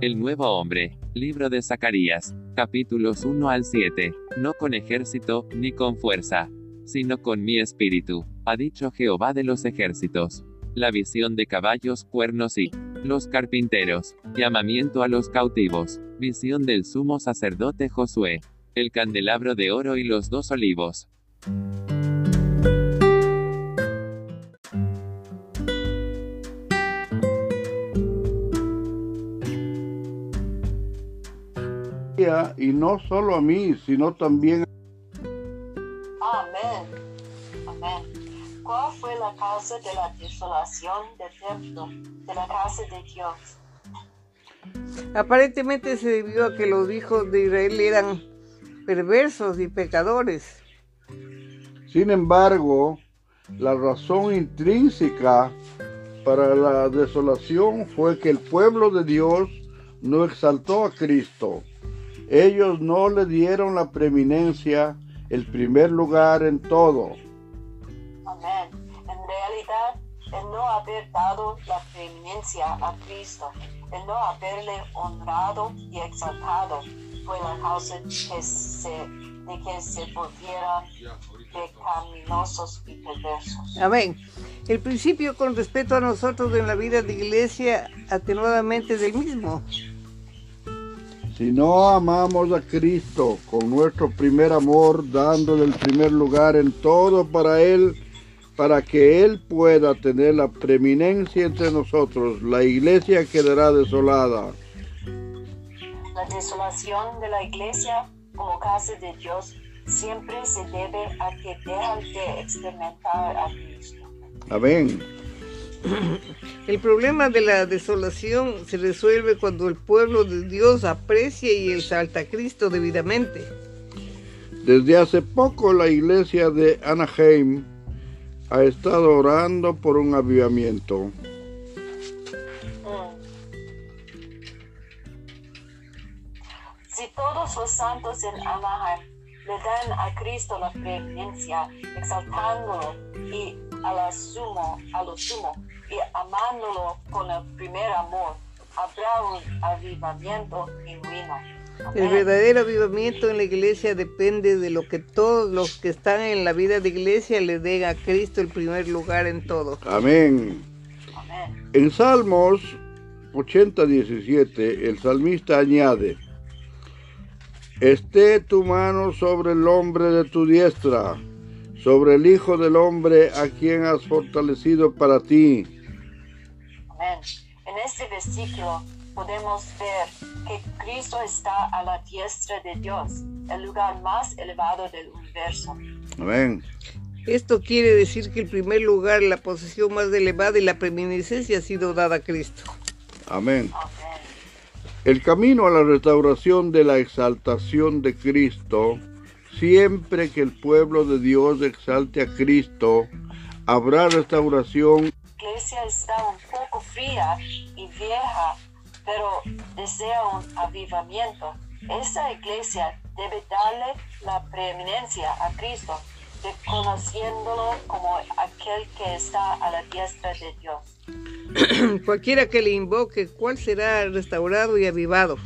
El nuevo hombre. Libro de Zacarías. Capítulos 1 al 7. No con ejército, ni con fuerza, sino con mi espíritu, ha dicho Jehová de los ejércitos. La visión de caballos, cuernos y los carpinteros. Llamamiento a los cautivos. Visión del sumo sacerdote Josué. El candelabro de oro y los dos olivos. Y no solo a mí, sino también Amén. Amén. ¿Cuál fue la causa de la desolación del templo, de la casa de Dios? Aparentemente se debió a que los hijos de Israel eran perversos y pecadores. Sin embargo, la razón intrínseca para la desolación fue que el pueblo de Dios no exaltó a Cristo. Ellos no le dieron la preeminencia, el primer lugar en todo. Amén. En realidad, el no haber dado la preeminencia a Cristo, el no haberle honrado y exaltado, fue la causa que se, de que se volviera pecaminosos y perversos. Amén. El principio con respecto a nosotros en la vida de iglesia atenuadamente es el mismo. Si no amamos a Cristo con nuestro primer amor, dándole el primer lugar en todo para Él, para que Él pueda tener la preeminencia entre nosotros, la iglesia quedará desolada. La desolación de la iglesia como casa de Dios siempre se debe a que dejan de experimentar a Cristo. Amén. El problema de la desolación se resuelve cuando el pueblo de Dios aprecia y exalta a Cristo debidamente. Desde hace poco la iglesia de Anaheim ha estado orando por un avivamiento. Si todos los santos en Anaheim le dan a Cristo la preeminencia, exaltándolo y a, la sumo, a lo sumo y amándolo con el primer amor, habrá un avivamiento genuino. El verdadero avivamiento en la iglesia depende de lo que todos los que están en la vida de iglesia le den a Cristo el primer lugar en todo. Amén. Amén. En Salmos 80, 17, el salmista añade, Esté tu mano sobre el hombre de tu diestra, sobre el Hijo del Hombre a quien has fortalecido para ti. Amén. En este versículo podemos ver que Cristo está a la diestra de Dios, el lugar más elevado del universo. Amén. Esto quiere decir que el primer lugar, la posición más elevada y la preeminencia ha sido dada a Cristo. Amén. Amén. El camino a la restauración de la exaltación de Cristo, siempre que el pueblo de Dios exalte a Cristo, habrá restauración. La iglesia está un poco fría y vieja, pero desea un avivamiento. Esa iglesia debe darle la preeminencia a Cristo, reconociéndolo como aquel que está a la diestra de Dios. Cualquiera que le invoque, ¿cuál será restaurado y avivado?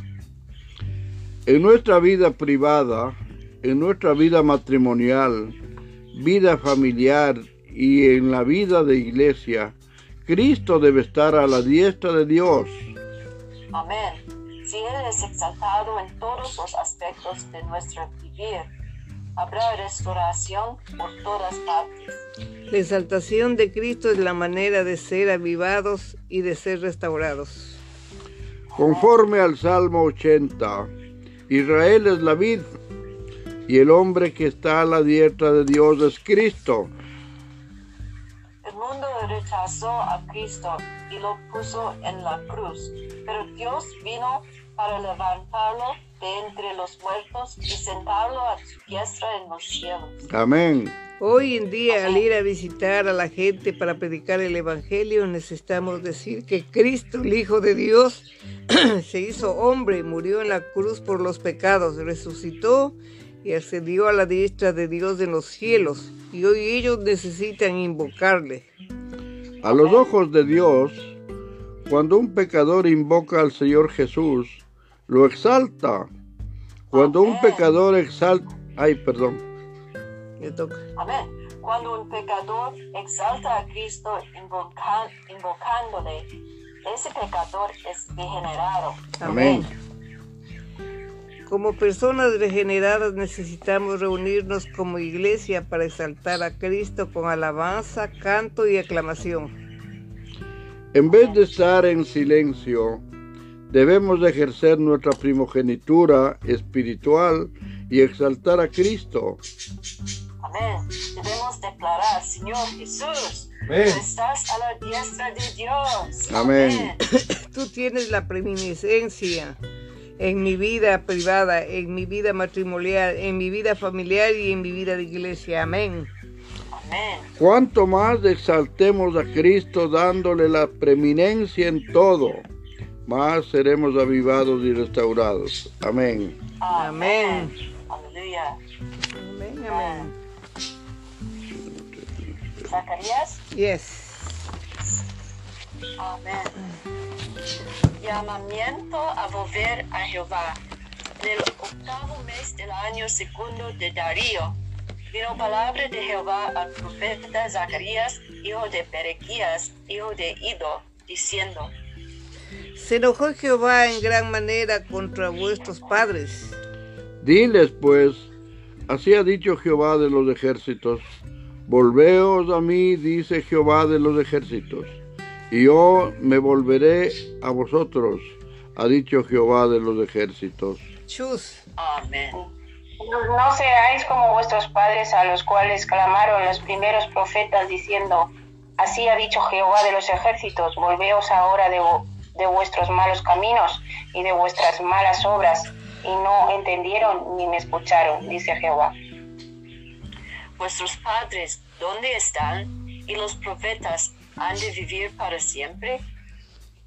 En nuestra vida privada, en nuestra vida matrimonial, vida familiar y en la vida de iglesia, Cristo debe estar a la diestra de Dios. Amén. Si Él es exaltado en todos los aspectos de nuestro vivir, habrá restauración por todas partes. La exaltación de Cristo es la manera de ser avivados y de ser restaurados. Conforme al Salmo 80, Israel es la vid y el hombre que está a la diestra de Dios es Cristo. Rechazó a Cristo y lo puso en la cruz, pero Dios vino para levantarlo de entre los muertos y sentarlo a su diestra en los cielos. Amén. Hoy en día, al ir a visitar a la gente para predicar el Evangelio, necesitamos decir que Cristo, el Hijo de Dios, se hizo hombre, murió en la cruz por los pecados, resucitó y ascendió a la diestra de Dios en los cielos. Y hoy ellos necesitan invocarle. A los ojos de Dios, Cuando un pecador invoca al Señor Jesús, lo exalta. Cuando un pecador exalta... Ay, perdón. Le toca. Amén. Cuando un pecador exalta a Cristo invoca- invocándole, ese pecador es degenerado. Amén. Como personas regeneradas necesitamos reunirnos como iglesia para exaltar a Cristo con alabanza, canto y aclamación. En vez de estar en silencio, debemos de ejercer nuestra primogenitura espiritual y exaltar a Cristo. Amén. Debemos declarar, Señor Jesús, tú Amén. estás a la diestra de Dios. Amén. Tú tienes la preeminencia en mi vida privada, en mi vida matrimonial, en mi vida familiar y en mi vida de iglesia. Amén. Amén. Cuanto más exaltemos a Cristo dándole la preeminencia en todo, más seremos avivados y restaurados. Amén. Amén. Aleluya. Amén, amén. Zacarías. Yes. Amén. Llamamiento a volver a Jehová. En el octavo mes del año segundo de Darío, vino palabra de Jehová al profeta Zacarías, hijo de Berequías, hijo de Ido, diciendo, Se enojó Jehová en gran manera contra vuestros padres. Diles pues, así ha dicho Jehová de los ejércitos, volveos a mí, dice Jehová de los ejércitos, y yo me volveré a vosotros, ha dicho Jehová de los ejércitos. Chus. Amén. No seáis como vuestros padres a los cuales clamaron los primeros profetas diciendo, así ha dicho Jehová de los ejércitos, volveos ahora de, vo- de vuestros malos caminos y de vuestras malas obras, y no entendieron ni me escucharon, dice Jehová. Vuestros padres, ¿dónde están? ¿Y los profetas han de vivir para siempre?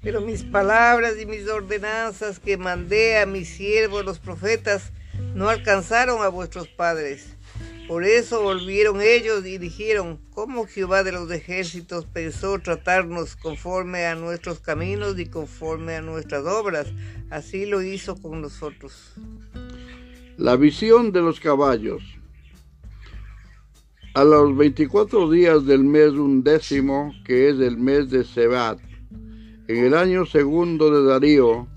Pero mis palabras y mis ordenanzas que mandé a mis siervos los profetas no alcanzaron a vuestros padres. Por eso volvieron ellos y dijeron, ¿cómo Jehová de los ejércitos pensó tratarnos conforme a nuestros caminos y conforme a nuestras obras? Así lo hizo con nosotros. La visión de los caballos. A los 24 días del mes undécimo, que es el mes de Sebat, en el año segundo de Darío,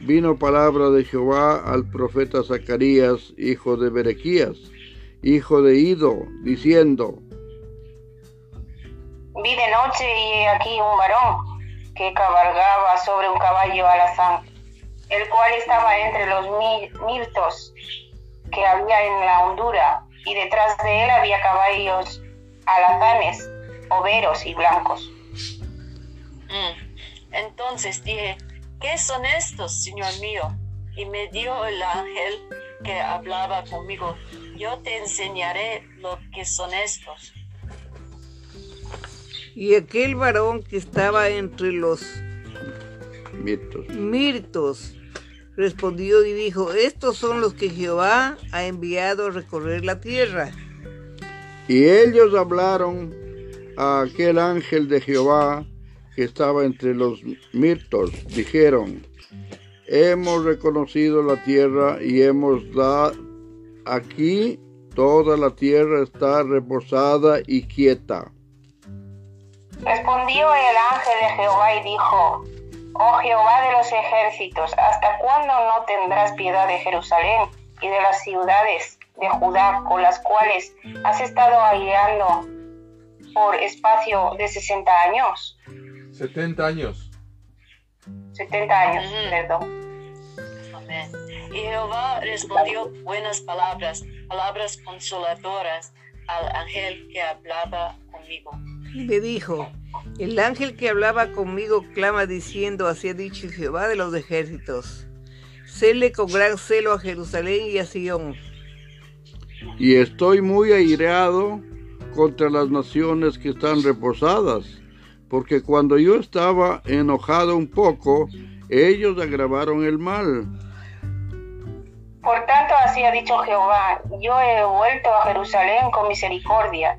vino palabra de Jehová al profeta Zacarías, hijo de Berequías, hijo de Ido, diciendo, Vi de noche y he aquí un varón que cabalgaba sobre un caballo alazán, el cual estaba entre los mi- mirtos que había en la hondura, y detrás de él había caballos alazanes, overos y blancos. Mm. Entonces dije, ¿qué son estos, Señor mío? Y me dio el ángel que hablaba conmigo, yo te enseñaré lo que son estos. Y aquel varón que estaba entre los Mirtos. mirtos respondió y dijo, estos son los que Jehová ha enviado a recorrer la tierra. Y ellos hablaron a aquel ángel de Jehová que estaba entre los mirtos. Dijeron, hemos reconocido la tierra y hemos dado aquí toda la tierra está reposada y quieta. Respondió el ángel de Jehová y dijo, Oh Jehová de los ejércitos, ¿hasta cuándo no tendrás piedad de Jerusalén y de las ciudades de Judá con las cuales has estado aireando por espacio de 60 años? 70 años. 70 años, perdón. Amén. Y Jehová respondió buenas palabras, palabras consoladoras al ángel que hablaba conmigo. Y le dijo, el ángel que hablaba conmigo clama diciendo, así ha dicho Jehová de los ejércitos, séle con gran celo a Jerusalén y a Sión. Y estoy muy aireado contra las naciones que están reposadas, porque cuando yo estaba enojado un poco, ellos agravaron el mal. Por tanto, así ha dicho Jehová, yo he vuelto a Jerusalén con misericordia.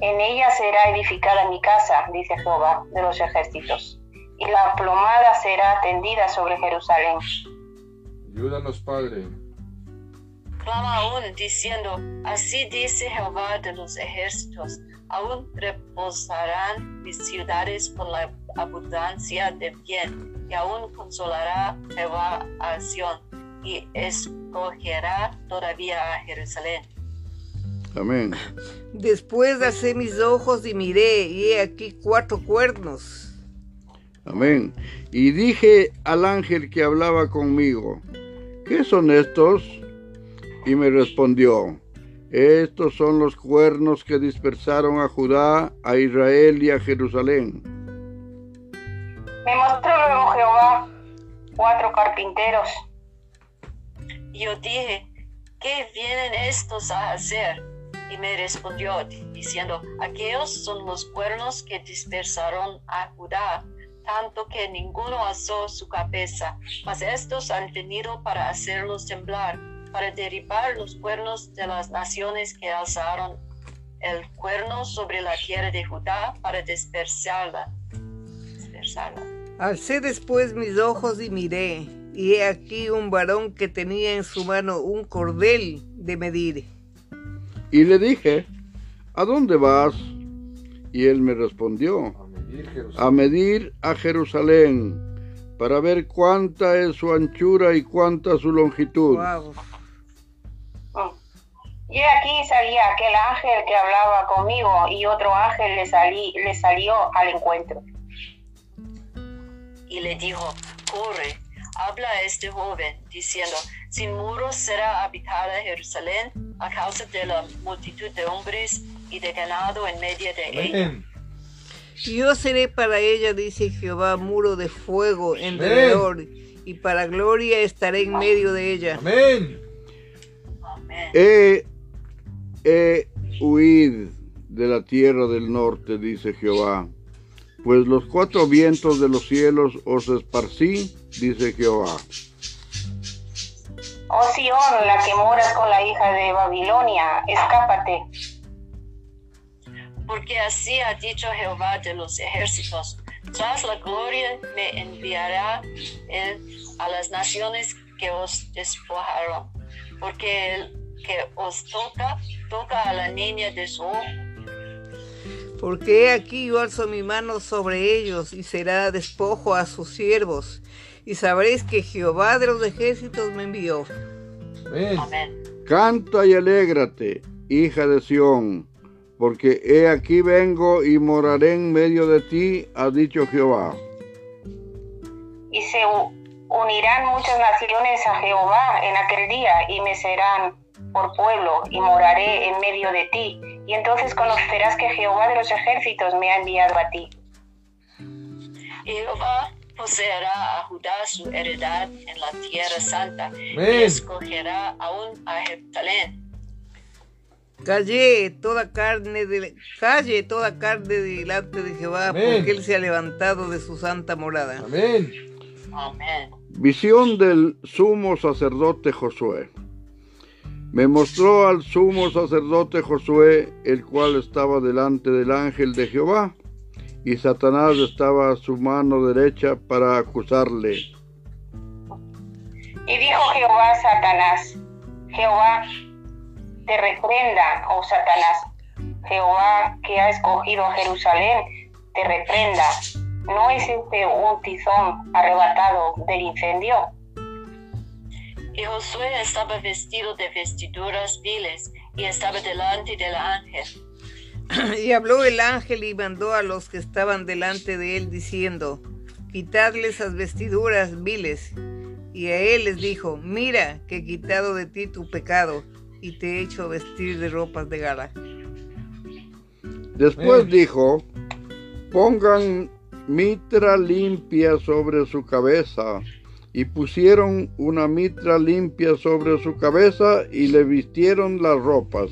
En ella será edificada mi casa, dice Jehová de los ejércitos. y la plomada será tendida sobre Jerusalén. Ayúdanos, Padre. Clama aún diciendo, así dice Jehová de los ejércitos, aún reposarán mis ciudades por la abundancia de bien, y aún consolará Jehová a Sión, y escogerá todavía a Jerusalén. Amén. Después alcé mis ojos y miré, y he aquí cuatro cuernos. Amén. Y dije al ángel que hablaba conmigo, ¿qué son estos? Y me respondió, estos son los cuernos que dispersaron a Judá, a Israel y a Jerusalén. Me mostró luego Jehová cuatro carpinteros. Y yo dije, ¿qué vienen estos a hacer? Y me respondió diciendo, aquellos son los cuernos que dispersaron a Judá, tanto que ninguno alzó su cabeza, mas estos han venido para hacerlos temblar, para derribar los cuernos de las naciones que alzaron el cuerno sobre la tierra de Judá para dispersarla. dispersarla. Alcé después mis ojos y miré, y he aquí un varón que tenía en su mano un cordel de medir. Y le dije, ¿a dónde vas? Y él me respondió, A medir a Jerusalén. para ver cuánta es su anchura y cuánta su longitud. Guau. Mm. Y aquí salía aquel ángel que hablaba conmigo y otro ángel le, salí, le salió al encuentro. y le dijo, corre, habla a este joven, diciendo, sin muros será habitada Jerusalén a causa de la multitud de hombres y de ganado en medio de ella. Yo seré para ella, dice Jehová, muro de fuego en derredor, y para gloria estaré en medio de ella. Amén. Amén. He, he huid de la tierra del norte, dice Jehová, pues los cuatro vientos de los cielos os esparcí, dice Jehová. Oh Sión, la que moras con la hija de Babilonia, escápate. Porque así ha dicho Jehová de los ejércitos, tras la gloria me enviará él a las naciones que os despojaron, porque el que os toca, toca a la niña de su ojo. Porque he aquí yo alzo mi mano sobre ellos, y será despojo a sus siervos. Y sabréis que Jehová de los ejércitos me envió. Amén. Canta y alégrate, hija de Sión, porque he aquí vengo y moraré en medio de ti, ha dicho Jehová. Y se unirán muchas naciones a Jehová en aquel día y me serán por pueblo y moraré en medio de ti. Y entonces conocerás que Jehová de los ejércitos me ha enviado a ti. Jehová poseerá a Judá su heredad en la tierra santa y escogerá aún a Jerusalén. Calle toda carne de, calle toda carne delante de Jehová, Amén. porque él se ha levantado de su santa morada. Amén. Amén. Visión del sumo sacerdote Josué. Me mostró al sumo sacerdote Josué, el cual estaba delante del ángel de Jehová, y Satanás estaba a su mano derecha para acusarle. Y dijo Jehová a Satanás, Jehová te reprenda, oh Satanás. Jehová que ha escogido a Jerusalén, te reprenda. ¿No es este un tizón arrebatado del incendio? Y Josué estaba vestido de vestiduras viles y estaba delante del ángel. Y habló el ángel y mandó a los que estaban delante de él diciendo, quitadle esas vestiduras viles. Y a él les dijo, mira que he quitado de ti tu pecado y te he hecho vestir de ropas de gala. Después Amén. dijo, pongan mitra limpia sobre su cabeza. Y pusieron una mitra limpia sobre su cabeza y le vistieron las ropas.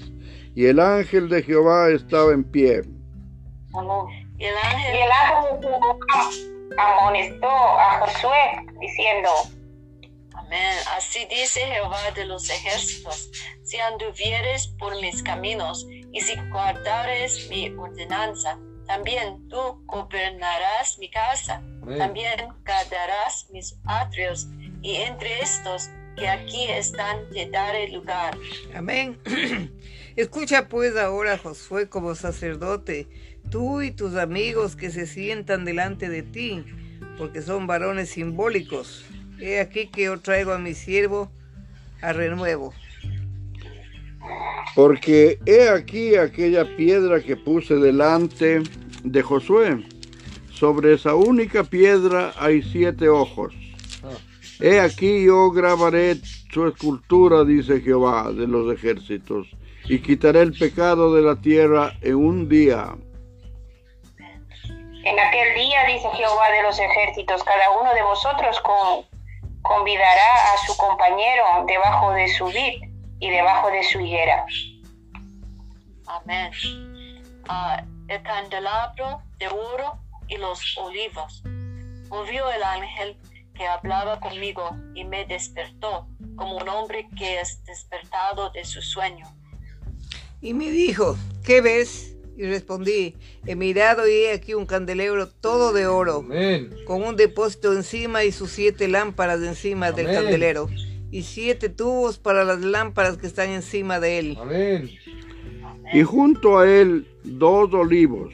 Y el ángel de Jehová estaba en pie. Y el Y ángel el ángel de Jehová amonestó a Josué diciendo, Amén. Así dice Jehová de los ejércitos, si anduvieres por mis caminos y si guardares mi ordenanza, también tú gobernarás mi casa, Amén. también guardarás mis atrios, y entre estos que aquí están te daré lugar. Amén. Escucha pues ahora, Josué, como sacerdote, tú y tus amigos que se sientan delante de ti, porque son varones simbólicos. He aquí que yo traigo a mi siervo a renuevo. Porque he aquí aquella piedra que puse delante de Josué. Sobre esa única piedra hay siete ojos. Ah, He aquí yo grabaré su escultura, dice Jehová de los ejércitos, y quitaré el pecado de la tierra en un día. En aquel día, dice Jehová de los ejércitos, cada uno de vosotros con- convidará a su compañero debajo de su vid y debajo de su higuera. Amén. Ah, el candelabro de oro y los olivos. Volvió el ángel que hablaba conmigo y me despertó como un hombre que es despertado de su sueño. Y me dijo, ¿qué ves? Y respondí, he mirado y he aquí un candelero todo de oro, Amén. con un depósito encima y sus siete lámparas encima del candelero, y siete tubos para las lámparas que están encima de él. Amén. Y junto a él dos olivos,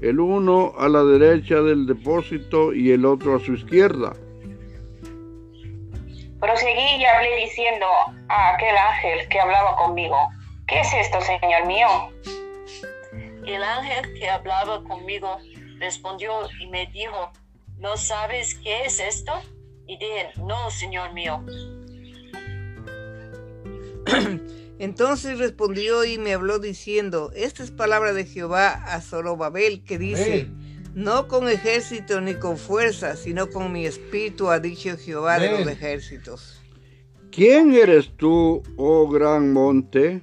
el uno a la derecha del depósito y el otro a su izquierda. Proseguí y hablé diciendo a aquel ángel que hablaba conmigo, ¿qué es esto, Señor mío? El ángel que hablaba conmigo respondió y me dijo, ¿no sabes qué es esto? Y dije, no, Señor mío. Entonces respondió y me habló diciendo, esta es palabra de Jehová a Zorobabel que dice, Amén. no con ejército ni con fuerza, sino con mi espíritu ha dicho Jehová de los ejércitos. ¿Quién eres tú, oh gran monte?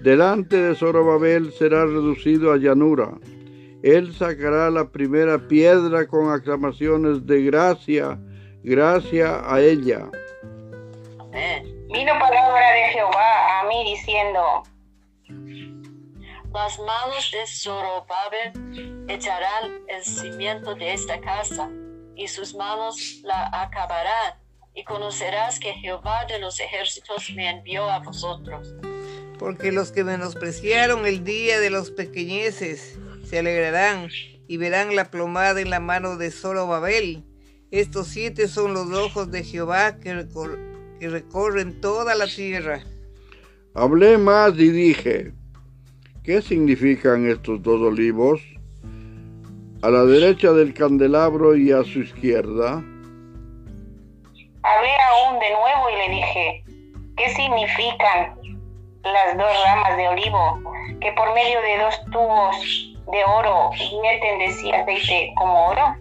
Delante de Zorobabel será reducido a llanura. Él sacará la primera piedra con aclamaciones de gracia, gracia a ella. Amén. Vino palabra de Jehová a mí diciendo, Las manos de Zorobabel echarán el cimiento de esta casa, y sus manos la acabarán, y conocerás que Jehová de los ejércitos me envió a vosotros. Porque los que menospreciaron el día de los pequeñeces se alegrarán y verán la plomada en la mano de Zorobabel. Estos siete son los ojos de Jehová que, recor- que recorren toda la tierra. Hablé más y dije, ¿qué significan estos dos olivos? A la derecha del candelabro y a su izquierda. hablé aún de nuevo y le dije, ¿qué significan las dos ramas de olivo que por medio de dos tubos de oro vierten de sí aceite como oro?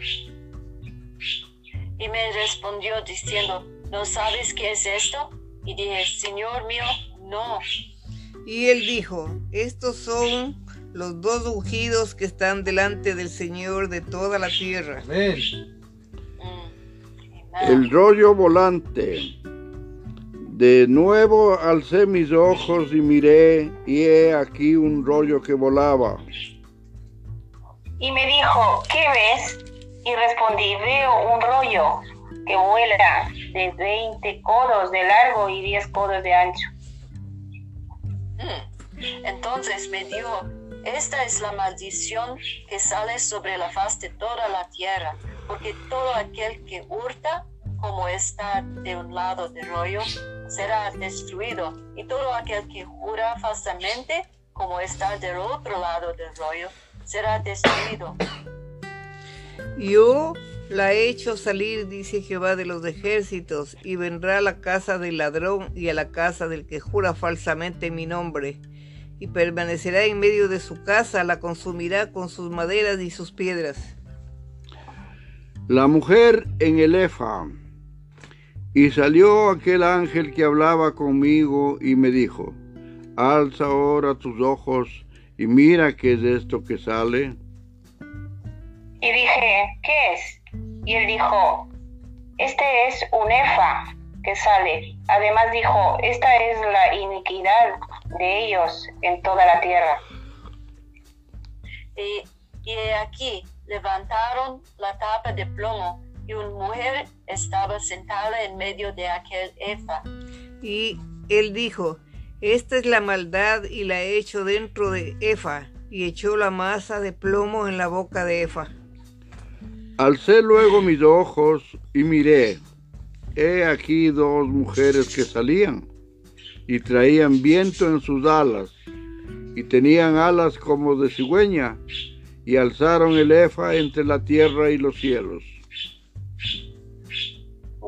Y me respondió diciendo, ¿no sabes qué es esto? Y dije, Señor mío, no. Y él dijo, estos son los dos ungidos que están delante del Señor de toda la tierra. Amén. Mm. El rollo volante. De nuevo alcé mis ojos y miré, y he aquí un rollo que volaba. Y me dijo, ¿qué ves? Y respondí, veo un rollo que vuela de 20 codos de largo y 10 codos de ancho. Mm. Entonces me dijo, esta es la maldición que sale sobre la faz de toda la tierra, porque todo aquel que hurta, como está de un lado del rollo, será destruido, y todo aquel que jura falsamente, como está del otro lado del rollo, será destruido. Yo la he hecho salir, dice Jehová de los ejércitos, y vendrá a la casa del ladrón y a la casa del que jura falsamente mi nombre, y permanecerá en medio de su casa, la consumirá con sus maderas y sus piedras. La mujer en el efa. Y salió aquel ángel que hablaba conmigo y me dijo, alza ahora tus ojos y mira qué es esto que sale. Y dije, ¿qué es? Y él dijo, este es un efa que sale. Además dijo, esta es la iniquidad de ellos en toda la tierra. Y, Y aquí, levantaron la tapa de plomo, y una mujer estaba sentada en medio de aquel efa. Y él dijo, esta es la maldad y la he hecho dentro de Efa, y echó la masa de plomo en la boca de Efa. Alcé luego mis ojos y miré. He aquí dos mujeres que salían y traían viento en sus alas y tenían alas como de cigüeña y alzaron el efa entre la tierra y los cielos.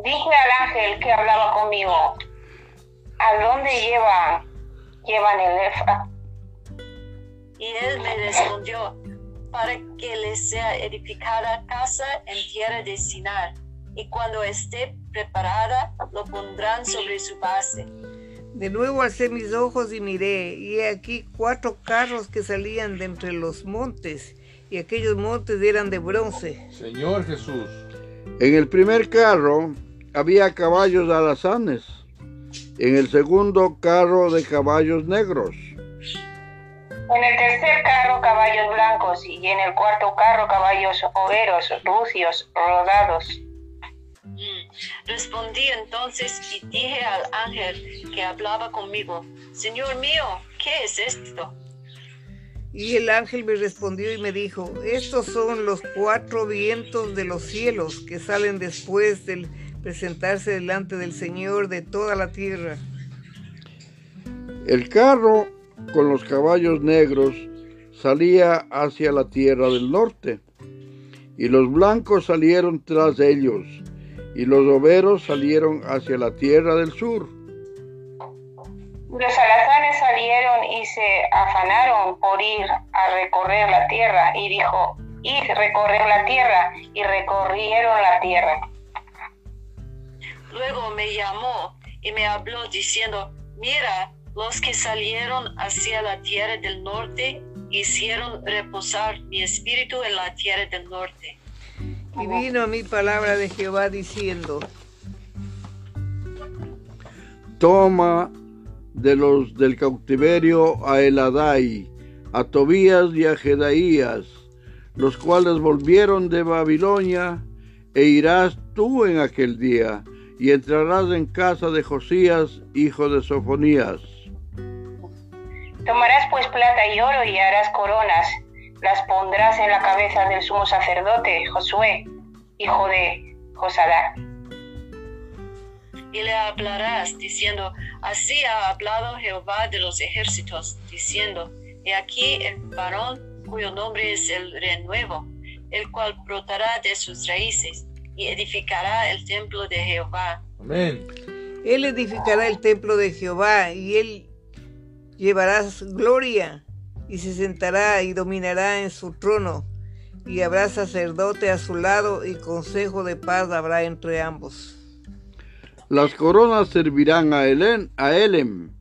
Dije al ángel que hablaba conmigo, ¿a dónde llevan, llevan el efa? Y él me respondió, para que les sea edificada casa en tierra de Sinar, y cuando esté preparada, lo pondrán sobre su base. De nuevo alcé mis ojos y miré, y he aquí cuatro carros que salían de entre los montes, y aquellos montes eran de bronce. Señor Jesús. En el primer carro había caballos alazanes, en el segundo carro de caballos negros, En el tercer carro caballos blancos y en el cuarto carro caballos overos, rucios, rodados. Respondí entonces y dije al ángel que hablaba conmigo, Señor mío, ¿qué es esto? Y el ángel me respondió y me dijo, estos son los cuatro vientos de los cielos que salen después del presentarse delante del Señor de toda la tierra. El carro con los caballos negros salía hacia la tierra del norte, y los blancos salieron tras ellos, y los overos salieron hacia la tierra del sur. Los alazanes salieron y se afanaron por ir a recorrer la tierra y dijo, id recorrer la tierra y recorrieron la tierra. Luego me llamó y me habló diciendo, mira, los que salieron hacia la tierra del norte hicieron reposar mi espíritu en la tierra del norte. Y vino mí palabra de Jehová diciendo, Toma de los del cautiverio a Eladai, a Tobías y a Jedaías, los cuales volvieron de Babilonia, e irás tú en aquel día, y entrarás en casa de Josías, hijo de Sofonías. Tomarás pues plata y oro y harás coronas, las pondrás en la cabeza del sumo sacerdote Josué, hijo de Josadá. Y le hablarás diciendo, así ha hablado Jehová de los ejércitos, diciendo, he aquí el varón cuyo nombre es el renuevo, el cual brotará de sus raíces y edificará el templo de Jehová. Amén. Él edificará el templo de Jehová y él llevará gloria y se sentará y dominará en su trono y habrá sacerdote a su lado y consejo de paz habrá entre ambos. Las coronas servirán a, Helen, a Elem,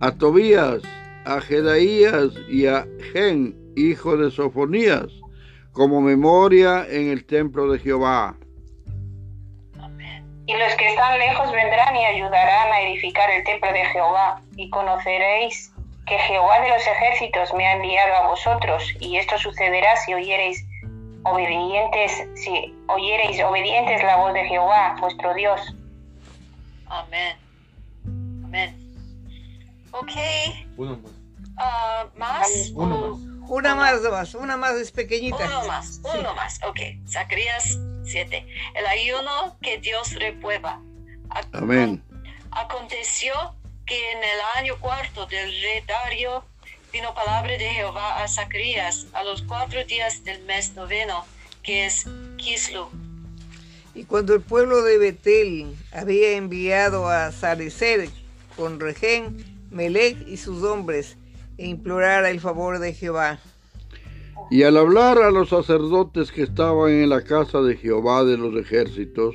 a Tobías, a Jedaías y a Gen, hijo de Sofonías, como memoria en el templo de Jehová. Y los que están lejos vendrán y ayudarán a edificar el templo de Jehová, y conoceréis que Jehová de los ejércitos me ha enviado a vosotros, y esto sucederá si oyereis obedientes, si oyereis obedientes la voz de Jehová, vuestro Dios. Amén. Amén. Ok, Uno más. ah, ¿más? Uno más. Una más, más, una más es pequeñita. Uno más, uno más. Ok, Zacarías 7. El ayuno que Dios reprueba. Acon- Amén. Aconteció que en el año cuarto del rey Dario vino palabra de Jehová a Zacarías a los cuatro días del mes noveno, que es Kislu. Y cuando el pueblo de Betel había enviado a Sarecer con Regén, Melech y sus hombres, e implorara el favor de Jehová. Y al hablar a los sacerdotes que estaban en la casa de Jehová de los ejércitos,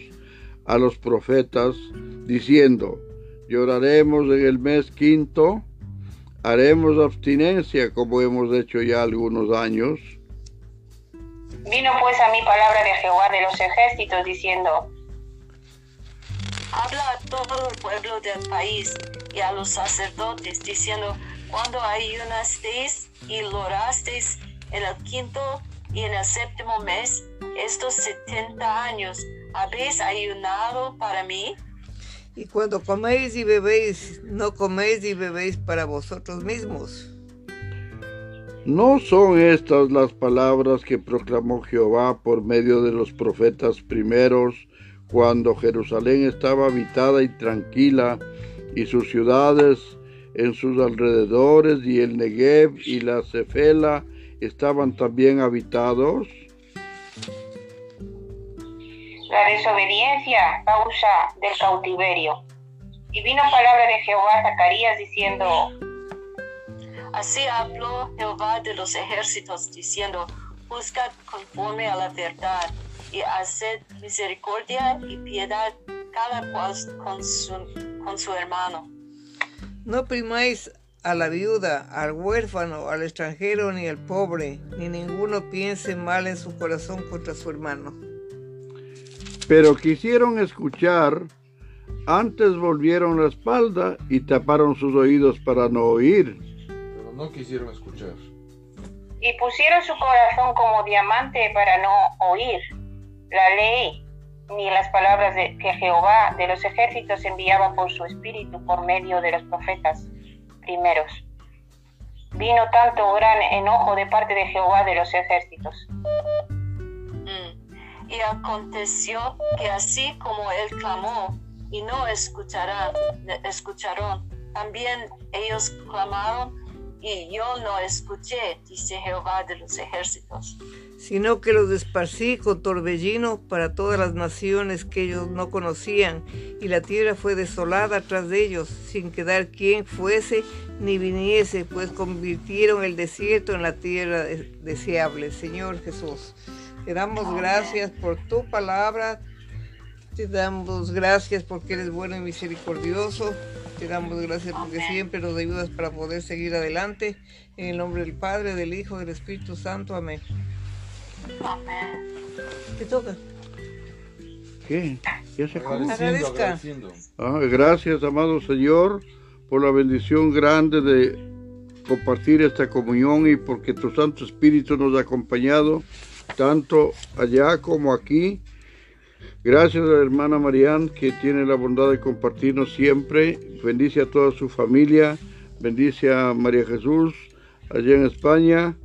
a los profetas, diciendo, lloraremos en el mes quinto, haremos abstinencia como hemos hecho ya algunos años. Vino pues a mí palabra de Jehová de los ejércitos, diciendo, Habla a todo el pueblo del país y a los sacerdotes, diciendo, cuando ayunasteis y lorasteis en el quinto y en el séptimo mes, estos setenta años, ¿habéis ayunado para mí? Y cuando coméis y bebéis, no coméis y bebéis para vosotros mismos. ¿No son estas las palabras que proclamó Jehová por medio de los profetas primeros, cuando Jerusalén estaba habitada y tranquila, y sus ciudades en sus alrededores, y el Negev y la Cefela estaban también habitados? La desobediencia, causa del cautiverio. Y vino palabra de Jehová a Zacarías diciendo, Así habló Jehová de los ejércitos, diciendo, Buscad conforme a la verdad, y haced misericordia y piedad cada cual con su, con su hermano. No primáis a la viuda, al huérfano, al extranjero ni al pobre, ni ninguno piense mal en su corazón contra su hermano. Pero quisieron escuchar, antes volvieron la espalda y taparon sus oídos para no oír. Pero no quisieron escuchar. y pusieron su corazón como diamante para no oír la ley ni las palabras de, que Jehová de los ejércitos enviaba por su espíritu por medio de los profetas primeros. Vino tanto gran enojo de parte de Jehová de los ejércitos. Mm. Y aconteció que así como él clamó y no escucharán, escucharon, también ellos clamaron y yo no escuché, dice Jehová de los ejércitos. sino que los esparcí con torbellino para todas las naciones que ellos no conocían, y la tierra fue desolada tras de ellos, sin quedar quien fuese ni viniese, pues convirtieron el desierto en la tierra de- deseable. Señor Jesús, te damos gracias por tu palabra, te damos gracias porque eres bueno y misericordioso. Te damos gracias porque siempre nos ayudas para poder seguir adelante. En el nombre del Padre, del Hijo, del Espíritu Santo. Amén. ¿Te toca? ¿Qué? ¿Ya se acabó? Agradezca. Ah, gracias, amado Señor, por la bendición grande de compartir esta comunión y porque tu Santo Espíritu nos ha acompañado tanto allá como aquí. Gracias a la hermana Marianne que tiene la bondad de compartirnos siempre. Bendice a toda su familia. Bendice a María Jesús allá en España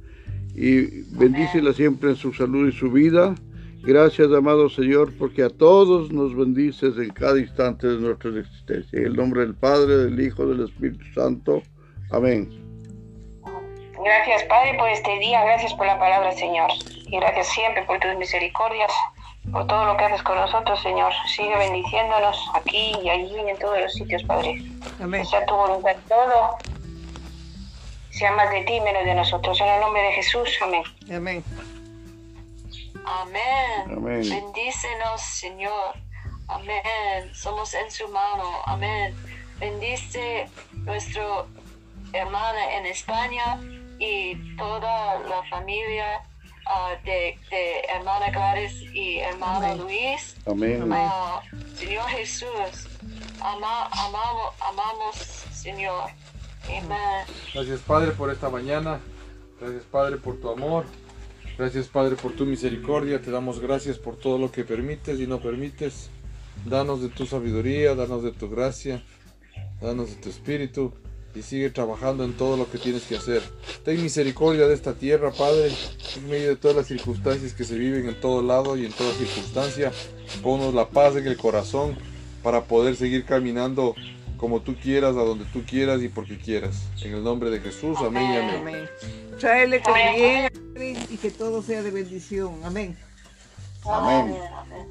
y bendícela siempre en su salud y su vida. Gracias, amado Señor, porque a todos nos bendices en cada instante de nuestra existencia. En el nombre del Padre, del Hijo, del Espíritu Santo. Amén. Gracias, Padre, por este día. Gracias por la palabra, Señor. Y gracias siempre por tus misericordias, por todo lo que haces con nosotros, Señor. Sigue bendiciéndonos aquí y allí y en todos los sitios, Padre. Amén. Que sea tu voluntad todo. Sea más de ti, menos de nosotros. En el nombre de Jesús. Amén. Amén. Amén. Amén. Bendícenos, Señor. Amén. Somos en su mano. Amén. Bendice nuestro hermana en España y toda la familia ah, de, de hermana Gladys y hermano Amén. Luis. Amén. Ah, Señor Jesús, ama- amamos, amamos, Señor. Amén. Gracias Padre por esta mañana. Gracias Padre por tu amor. Gracias Padre por tu misericordia. Te damos gracias por todo lo que permites y no permites. Danos de tu sabiduría, danos de tu gracia, danos de tu espíritu y sigue trabajando en todo lo que tienes que hacer. Ten misericordia de esta tierra, Padre, en medio de todas las circunstancias que se viven en todo lado y en toda circunstancia. Ponnos la paz en el corazón para poder seguir caminando como tú quieras, a donde tú quieras y porque quieras. En el nombre de Jesús, amén y amén. Amén. Tráele con bien y que todo sea de bendición. Amén. Amén. Amén.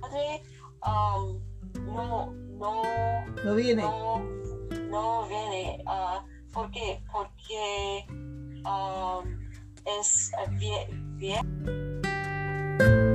Padre, um, no, no, No viene. no, no viene uh, porque porque um, es ah, bien, bien.